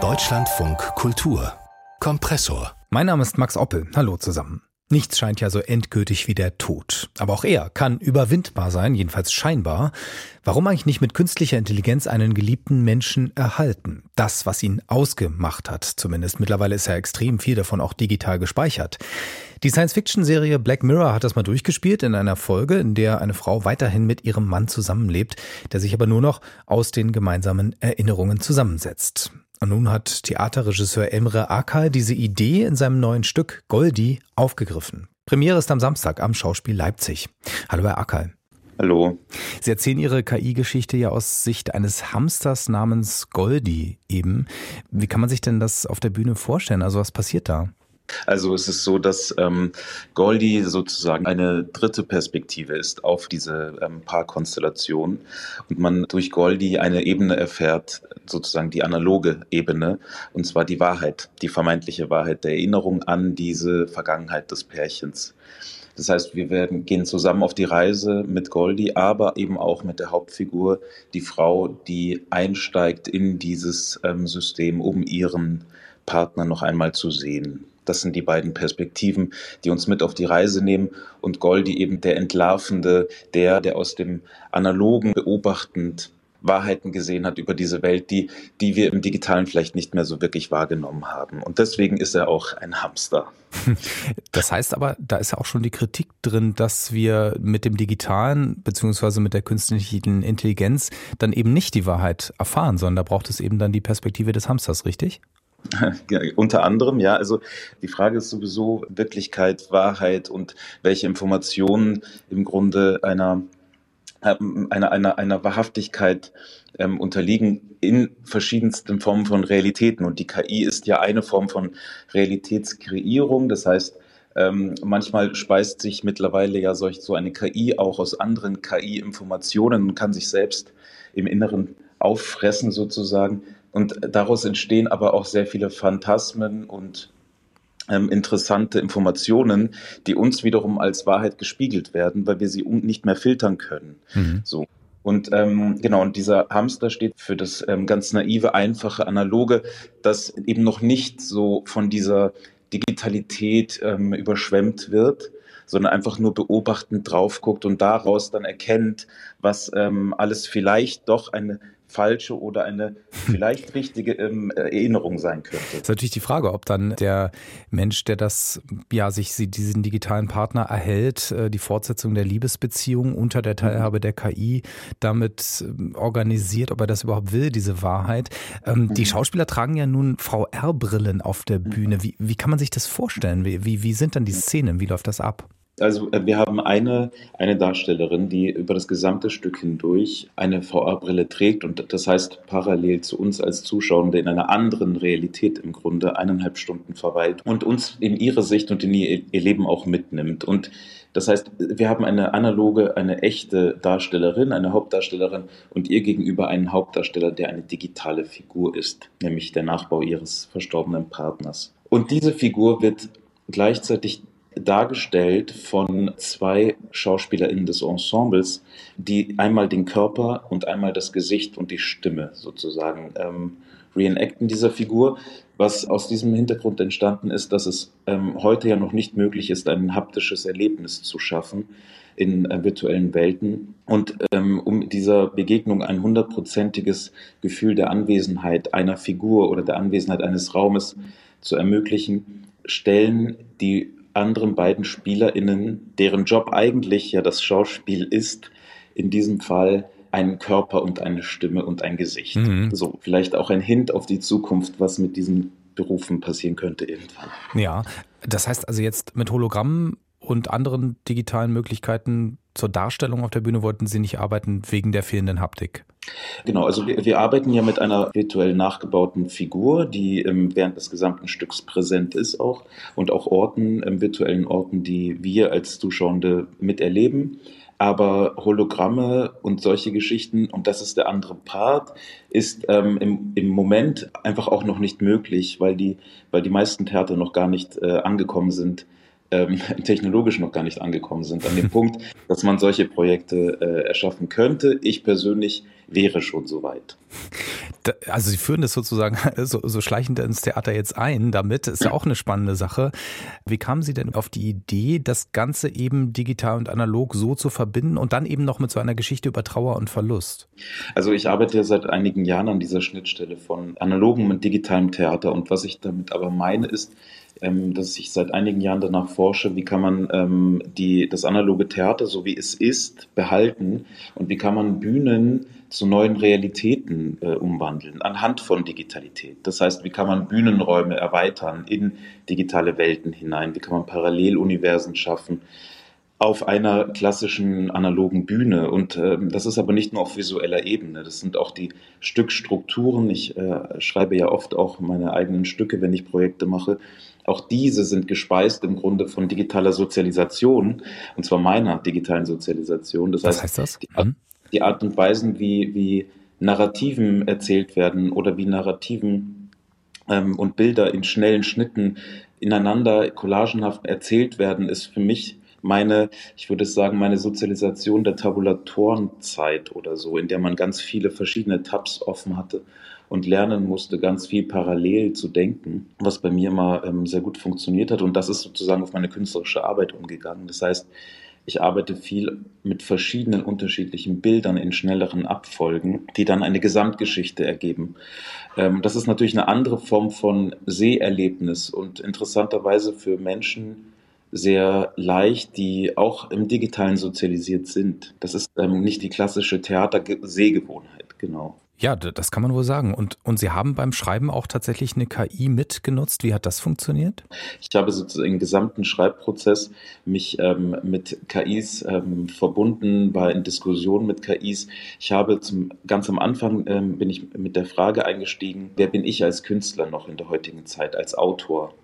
Deutschlandfunk Kultur Kompressor. Mein Name ist Max Oppel. Hallo zusammen. Nichts scheint ja so endgültig wie der Tod. Aber auch er kann überwindbar sein, jedenfalls scheinbar. Warum eigentlich nicht mit künstlicher Intelligenz einen geliebten Menschen erhalten? Das, was ihn ausgemacht hat, zumindest. Mittlerweile ist ja extrem viel davon auch digital gespeichert. Die Science-Fiction-Serie Black Mirror hat das mal durchgespielt in einer Folge, in der eine Frau weiterhin mit ihrem Mann zusammenlebt, der sich aber nur noch aus den gemeinsamen Erinnerungen zusammensetzt. Und nun hat Theaterregisseur Emre Akay diese Idee in seinem neuen Stück Goldie aufgegriffen. Premiere ist am Samstag am Schauspiel Leipzig. Hallo, Herr Akay. Hallo. Sie erzählen Ihre KI-Geschichte ja aus Sicht eines Hamsters namens Goldie eben. Wie kann man sich denn das auf der Bühne vorstellen? Also was passiert da? Also es ist so, dass ähm, Goldie sozusagen eine dritte Perspektive ist auf diese ähm, Paarkonstellation und man durch Goldie eine Ebene erfährt, sozusagen die analoge Ebene, und zwar die Wahrheit, die vermeintliche Wahrheit der Erinnerung an diese Vergangenheit des Pärchens. Das heißt, wir werden, gehen zusammen auf die Reise mit Goldie, aber eben auch mit der Hauptfigur, die Frau, die einsteigt in dieses ähm, System, um ihren Partner noch einmal zu sehen. Das sind die beiden Perspektiven, die uns mit auf die Reise nehmen und Goldi eben der Entlarvende, der, der aus dem analogen beobachtend Wahrheiten gesehen hat über diese Welt, die, die wir im Digitalen vielleicht nicht mehr so wirklich wahrgenommen haben. Und deswegen ist er auch ein Hamster. Das heißt aber, da ist ja auch schon die Kritik drin, dass wir mit dem Digitalen beziehungsweise mit der künstlichen Intelligenz dann eben nicht die Wahrheit erfahren, sondern da braucht es eben dann die Perspektive des Hamsters, richtig? Unter anderem, ja. Also die Frage ist sowieso Wirklichkeit, Wahrheit und welche Informationen im Grunde einer ähm, einer, einer, einer Wahrhaftigkeit ähm, unterliegen in verschiedensten Formen von Realitäten. Und die KI ist ja eine Form von Realitätskreierung. Das heißt, ähm, manchmal speist sich mittlerweile ja solch, so eine KI auch aus anderen KI-Informationen und kann sich selbst im Inneren auffressen sozusagen. Und daraus entstehen aber auch sehr viele Phantasmen und ähm, interessante Informationen, die uns wiederum als Wahrheit gespiegelt werden, weil wir sie nicht mehr filtern können. Mhm. So. Und ähm, genau, und dieser Hamster steht für das ähm, ganz naive, einfache, analoge, das eben noch nicht so von dieser Digitalität ähm, überschwemmt wird, sondern einfach nur beobachtend drauf guckt und daraus dann erkennt, was ähm, alles vielleicht doch eine falsche oder eine vielleicht richtige ähm, Erinnerung sein könnte. Das ist natürlich die Frage, ob dann der Mensch, der das, ja, sich diesen digitalen Partner erhält, äh, die Fortsetzung der Liebesbeziehung unter der Teilhabe der KI damit ähm, organisiert, ob er das überhaupt will, diese Wahrheit. Ähm, die mhm. Schauspieler tragen ja nun VR-Brillen auf der Bühne. Wie, wie kann man sich das vorstellen? Wie, wie, wie sind dann die Szenen? Wie läuft das ab? Also äh, wir haben eine, eine Darstellerin, die über das gesamte Stück hindurch eine VR-Brille trägt und das heißt parallel zu uns als Zuschauern, der in einer anderen Realität im Grunde eineinhalb Stunden verweilt und uns in ihre Sicht und in ihr, ihr Leben auch mitnimmt. Und das heißt, wir haben eine analoge, eine echte Darstellerin, eine Hauptdarstellerin und ihr gegenüber einen Hauptdarsteller, der eine digitale Figur ist, nämlich der Nachbau ihres verstorbenen Partners. Und diese Figur wird gleichzeitig dargestellt von zwei SchauspielerInnen des Ensembles, die einmal den Körper und einmal das Gesicht und die Stimme sozusagen ähm, reenacten dieser Figur. Was aus diesem Hintergrund entstanden ist, dass es ähm, heute ja noch nicht möglich ist, ein haptisches Erlebnis zu schaffen in äh, virtuellen Welten. Und ähm, um dieser Begegnung ein hundertprozentiges Gefühl der Anwesenheit einer Figur oder der Anwesenheit eines Raumes zu ermöglichen, stellen die anderen beiden SpielerInnen, deren Job eigentlich ja das Schauspiel ist, in diesem Fall einen Körper und eine Stimme und ein Gesicht. Mhm. So, vielleicht auch ein Hint auf die Zukunft, was mit diesen Berufen passieren könnte irgendwann. Ja, das heißt also jetzt mit Hologrammen und anderen digitalen Möglichkeiten zur Darstellung auf der Bühne wollten Sie nicht arbeiten wegen der fehlenden Haptik. Genau, also wir, wir arbeiten ja mit einer virtuell nachgebauten Figur, die ähm, während des gesamten Stücks präsent ist auch und auch Orten, ähm, virtuellen Orten, die wir als Zuschauende miterleben. Aber Hologramme und solche Geschichten, und das ist der andere Part, ist ähm, im, im Moment einfach auch noch nicht möglich, weil die, weil die meisten Theater noch gar nicht äh, angekommen sind ähm, technologisch noch gar nicht angekommen sind, an dem Punkt, dass man solche Projekte äh, erschaffen könnte. Ich persönlich wäre schon soweit. Also Sie führen das sozusagen so, so schleichend ins Theater jetzt ein damit. Ist ja auch eine spannende Sache. Wie kamen Sie denn auf die Idee, das Ganze eben digital und analog so zu verbinden und dann eben noch mit so einer Geschichte über Trauer und Verlust? Also ich arbeite ja seit einigen Jahren an dieser Schnittstelle von analogem und digitalem Theater. Und was ich damit aber meine, ist, ähm, dass ich seit einigen Jahren danach forsche, wie kann man ähm, die, das analoge Theater, so wie es ist, behalten und wie kann man Bühnen zu neuen Realitäten äh, umwandeln anhand von Digitalität. Das heißt, wie kann man Bühnenräume erweitern in digitale Welten hinein? Wie kann man Paralleluniversen schaffen? auf einer klassischen analogen Bühne. Und äh, das ist aber nicht nur auf visueller Ebene, das sind auch die Stückstrukturen. Ich äh, schreibe ja oft auch meine eigenen Stücke, wenn ich Projekte mache. Auch diese sind gespeist im Grunde von digitaler Sozialisation, und zwar meiner digitalen Sozialisation. Das Was heißt, heißt das? Die, Art, die Art und Weisen, wie, wie Narrativen erzählt werden oder wie Narrativen ähm, und Bilder in schnellen Schnitten ineinander collagenhaft erzählt werden, ist für mich meine, ich würde sagen, meine Sozialisation der Tabulatorenzeit oder so, in der man ganz viele verschiedene Tabs offen hatte und lernen musste, ganz viel parallel zu denken, was bei mir mal ähm, sehr gut funktioniert hat. Und das ist sozusagen auf meine künstlerische Arbeit umgegangen. Das heißt, ich arbeite viel mit verschiedenen unterschiedlichen Bildern in schnelleren Abfolgen, die dann eine Gesamtgeschichte ergeben. Ähm, das ist natürlich eine andere Form von Seherlebnis und interessanterweise für Menschen, sehr leicht, die auch im Digitalen sozialisiert sind. Das ist ähm, nicht die klassische Theater-Sehgewohnheit, genau. Ja, das kann man wohl sagen. Und, und Sie haben beim Schreiben auch tatsächlich eine KI mitgenutzt. Wie hat das funktioniert? Ich habe sozusagen im gesamten Schreibprozess mich ähm, mit KIs ähm, verbunden, war in Diskussionen mit KIs. Ich habe zum, ganz am Anfang ähm, bin ich mit der Frage eingestiegen, wer bin ich als Künstler noch in der heutigen Zeit, als Autor?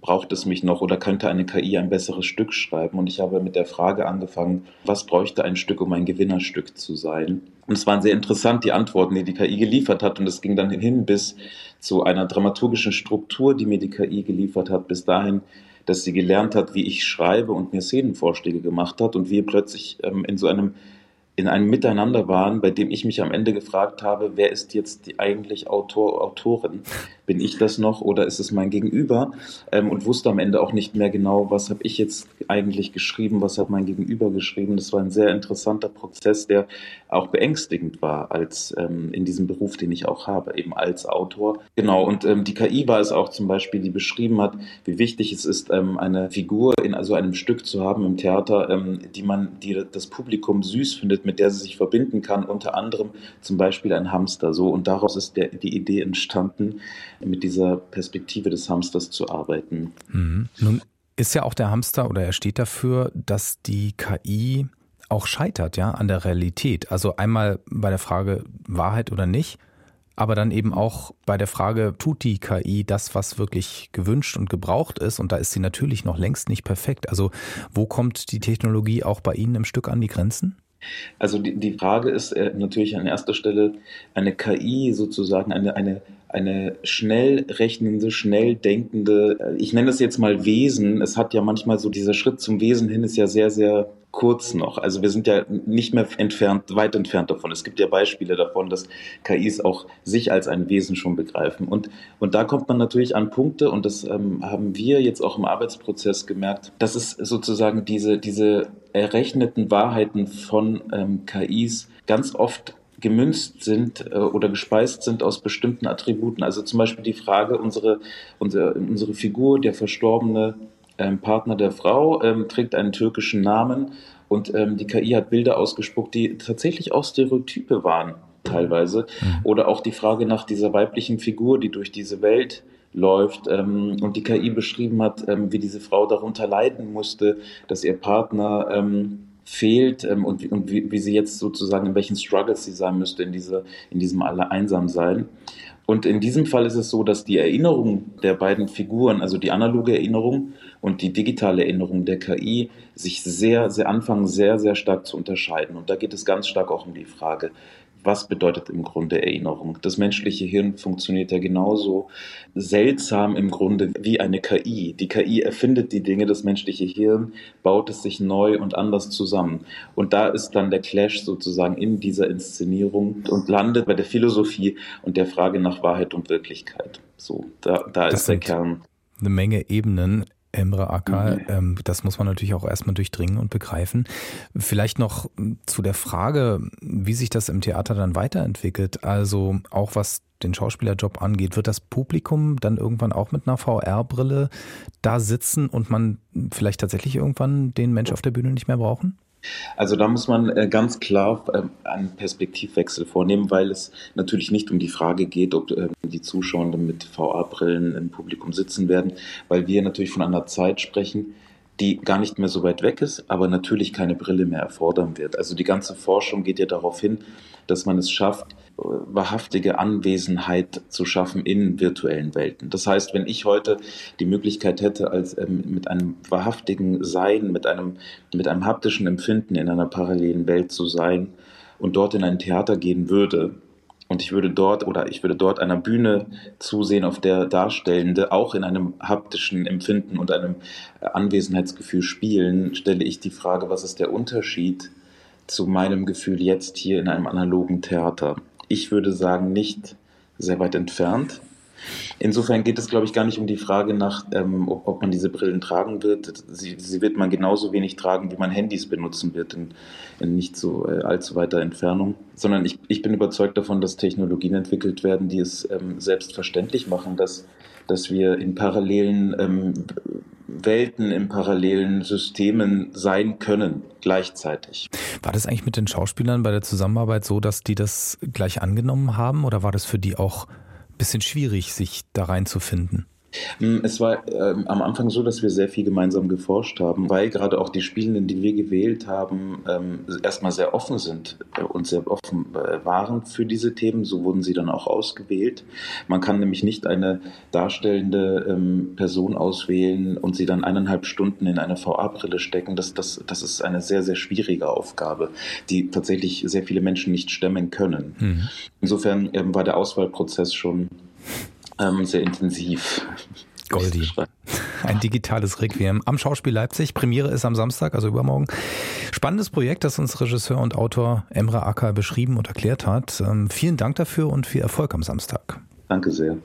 Braucht es mich noch oder könnte eine KI ein besseres Stück schreiben? Und ich habe mit der Frage angefangen, was bräuchte ein Stück, um ein Gewinnerstück zu sein? Und es waren sehr interessant, die Antworten, die die KI geliefert hat. Und es ging dann hin bis zu einer dramaturgischen Struktur, die mir die KI geliefert hat, bis dahin, dass sie gelernt hat, wie ich schreibe und mir Szenenvorschläge gemacht hat und wir plötzlich ähm, in so einem in einem Miteinander waren, bei dem ich mich am Ende gefragt habe, wer ist jetzt die eigentlich Autor, Autorin? Bin ich das noch oder ist es mein Gegenüber? Ähm, und wusste am Ende auch nicht mehr genau, was habe ich jetzt eigentlich geschrieben, was hat mein Gegenüber geschrieben. Das war ein sehr interessanter Prozess, der auch beängstigend war als ähm, in diesem Beruf, den ich auch habe, eben als Autor. Genau, und ähm, die KI war es auch zum Beispiel, die beschrieben hat, wie wichtig es ist, ähm, eine Figur in also einem Stück zu haben im Theater, ähm, die man, die das Publikum süß findet, mit der sie sich verbinden kann, unter anderem zum Beispiel ein Hamster. So und daraus ist der, die Idee entstanden, mit dieser Perspektive des Hamsters zu arbeiten. Mhm. Nun ist ja auch der Hamster oder er steht dafür, dass die KI auch scheitert, ja, an der Realität. Also einmal bei der Frage Wahrheit oder nicht, aber dann eben auch bei der Frage, tut die KI das, was wirklich gewünscht und gebraucht ist? Und da ist sie natürlich noch längst nicht perfekt. Also wo kommt die Technologie auch bei Ihnen im Stück an die Grenzen? Also die, die Frage ist äh, natürlich an erster Stelle eine KI sozusagen, eine, eine, eine schnell rechnende, schnell denkende, äh, ich nenne es jetzt mal Wesen. Es hat ja manchmal so dieser Schritt zum Wesen hin ist ja sehr, sehr kurz noch. Also wir sind ja nicht mehr entfernt, weit entfernt davon. Es gibt ja Beispiele davon, dass KIs auch sich als ein Wesen schon begreifen. Und, und da kommt man natürlich an Punkte, und das ähm, haben wir jetzt auch im Arbeitsprozess gemerkt, dass es sozusagen diese, diese errechneten Wahrheiten von ähm, KIs ganz oft gemünzt sind äh, oder gespeist sind aus bestimmten Attributen. Also zum Beispiel die Frage, unsere, unsere, unsere Figur, der verstorbene ähm, Partner der Frau, ähm, trägt einen türkischen Namen und ähm, die KI hat Bilder ausgespuckt, die tatsächlich auch Stereotype waren teilweise. Mhm. Oder auch die Frage nach dieser weiblichen Figur, die durch diese Welt läuft ähm, und die KI beschrieben hat, ähm, wie diese Frau darunter leiden musste, dass ihr Partner ähm, fehlt ähm, und, und wie, wie, sie jetzt sozusagen in welchen Struggles sie sein müsste in, diese, in diesem alle einsam sein. Und in diesem Fall ist es so, dass die Erinnerung der beiden Figuren, also die analoge Erinnerung und die digitale Erinnerung der KI, sich sehr, sehr anfangen, sehr, sehr stark zu unterscheiden. Und da geht es ganz stark auch um die Frage, was bedeutet im Grunde Erinnerung? Das menschliche Hirn funktioniert ja genauso seltsam im Grunde wie eine KI. Die KI erfindet die Dinge, das menschliche Hirn baut es sich neu und anders zusammen. Und da ist dann der Clash sozusagen in dieser Inszenierung und landet bei der Philosophie und der Frage nach Wahrheit und Wirklichkeit. So, da, da ist der Kern. Eine Menge Ebenen. Emre Acker. Mhm. Ähm, das muss man natürlich auch erstmal durchdringen und begreifen. Vielleicht noch zu der Frage, wie sich das im Theater dann weiterentwickelt. Also auch was den Schauspielerjob angeht, wird das Publikum dann irgendwann auch mit einer VR-Brille da sitzen und man vielleicht tatsächlich irgendwann den Mensch auf der Bühne nicht mehr brauchen? Also da muss man äh, ganz klar ähm, einen Perspektivwechsel vornehmen, weil es natürlich nicht um die Frage geht, ob ähm, die Zuschauenden mit VR-Brillen im Publikum sitzen werden, weil wir natürlich von einer Zeit sprechen, die gar nicht mehr so weit weg ist, aber natürlich keine Brille mehr erfordern wird. Also die ganze Forschung geht ja darauf hin, dass man es schafft, wahrhaftige Anwesenheit zu schaffen in virtuellen Welten. Das heißt, wenn ich heute die Möglichkeit hätte, als ähm, mit einem wahrhaftigen Sein, mit einem, mit einem haptischen Empfinden in einer parallelen Welt zu sein und dort in ein Theater gehen würde, und ich würde dort oder ich würde dort einer Bühne zusehen, auf der Darstellende auch in einem haptischen Empfinden und einem Anwesenheitsgefühl spielen, stelle ich die Frage, was ist der Unterschied zu meinem Gefühl jetzt hier in einem analogen Theater? Ich würde sagen, nicht sehr weit entfernt. Insofern geht es, glaube ich, gar nicht um die Frage nach, ähm, ob, ob, man diese Brillen tragen wird. Sie, sie, wird man genauso wenig tragen, wie man Handys benutzen wird, in, in nicht so äh, allzu weiter Entfernung. Sondern ich, ich, bin überzeugt davon, dass Technologien entwickelt werden, die es ähm, selbstverständlich machen, dass, dass wir in parallelen ähm, Welten, in parallelen Systemen sein können, gleichzeitig. War das eigentlich mit den Schauspielern bei der Zusammenarbeit so, dass die das gleich angenommen haben oder war das für die auch bisschen schwierig, sich da reinzufinden. Hm, es war äh, am Anfang so, dass wir sehr viel gemeinsam geforscht haben, weil gerade auch die Spielenden, die wir gewählt haben, ähm, erstmal sehr offen sind äh, und sehr offen äh, waren für diese Themen. So wurden sie dann auch ausgewählt. Man kann nämlich nicht eine darstellende ähm, Person auswählen und sie dann eineinhalb Stunden in eine VA-Brille stecken. Das, das, das ist eine sehr, sehr schwierige Aufgabe, die tatsächlich sehr viele Menschen nicht stemmen können. Mhm. Insofern ähm, war der Auswahlprozess schon ähm, sehr intensiv. Goldi. Ein digitales Requiem am Schauspiel Leipzig. Premiere ist am Samstag, also übermorgen. Spannendes Projekt, das uns Regisseur und Autor Emre Acker beschrieben und erklärt hat. Ähm, vielen Dank dafür und viel Erfolg am Samstag. Danke sehr.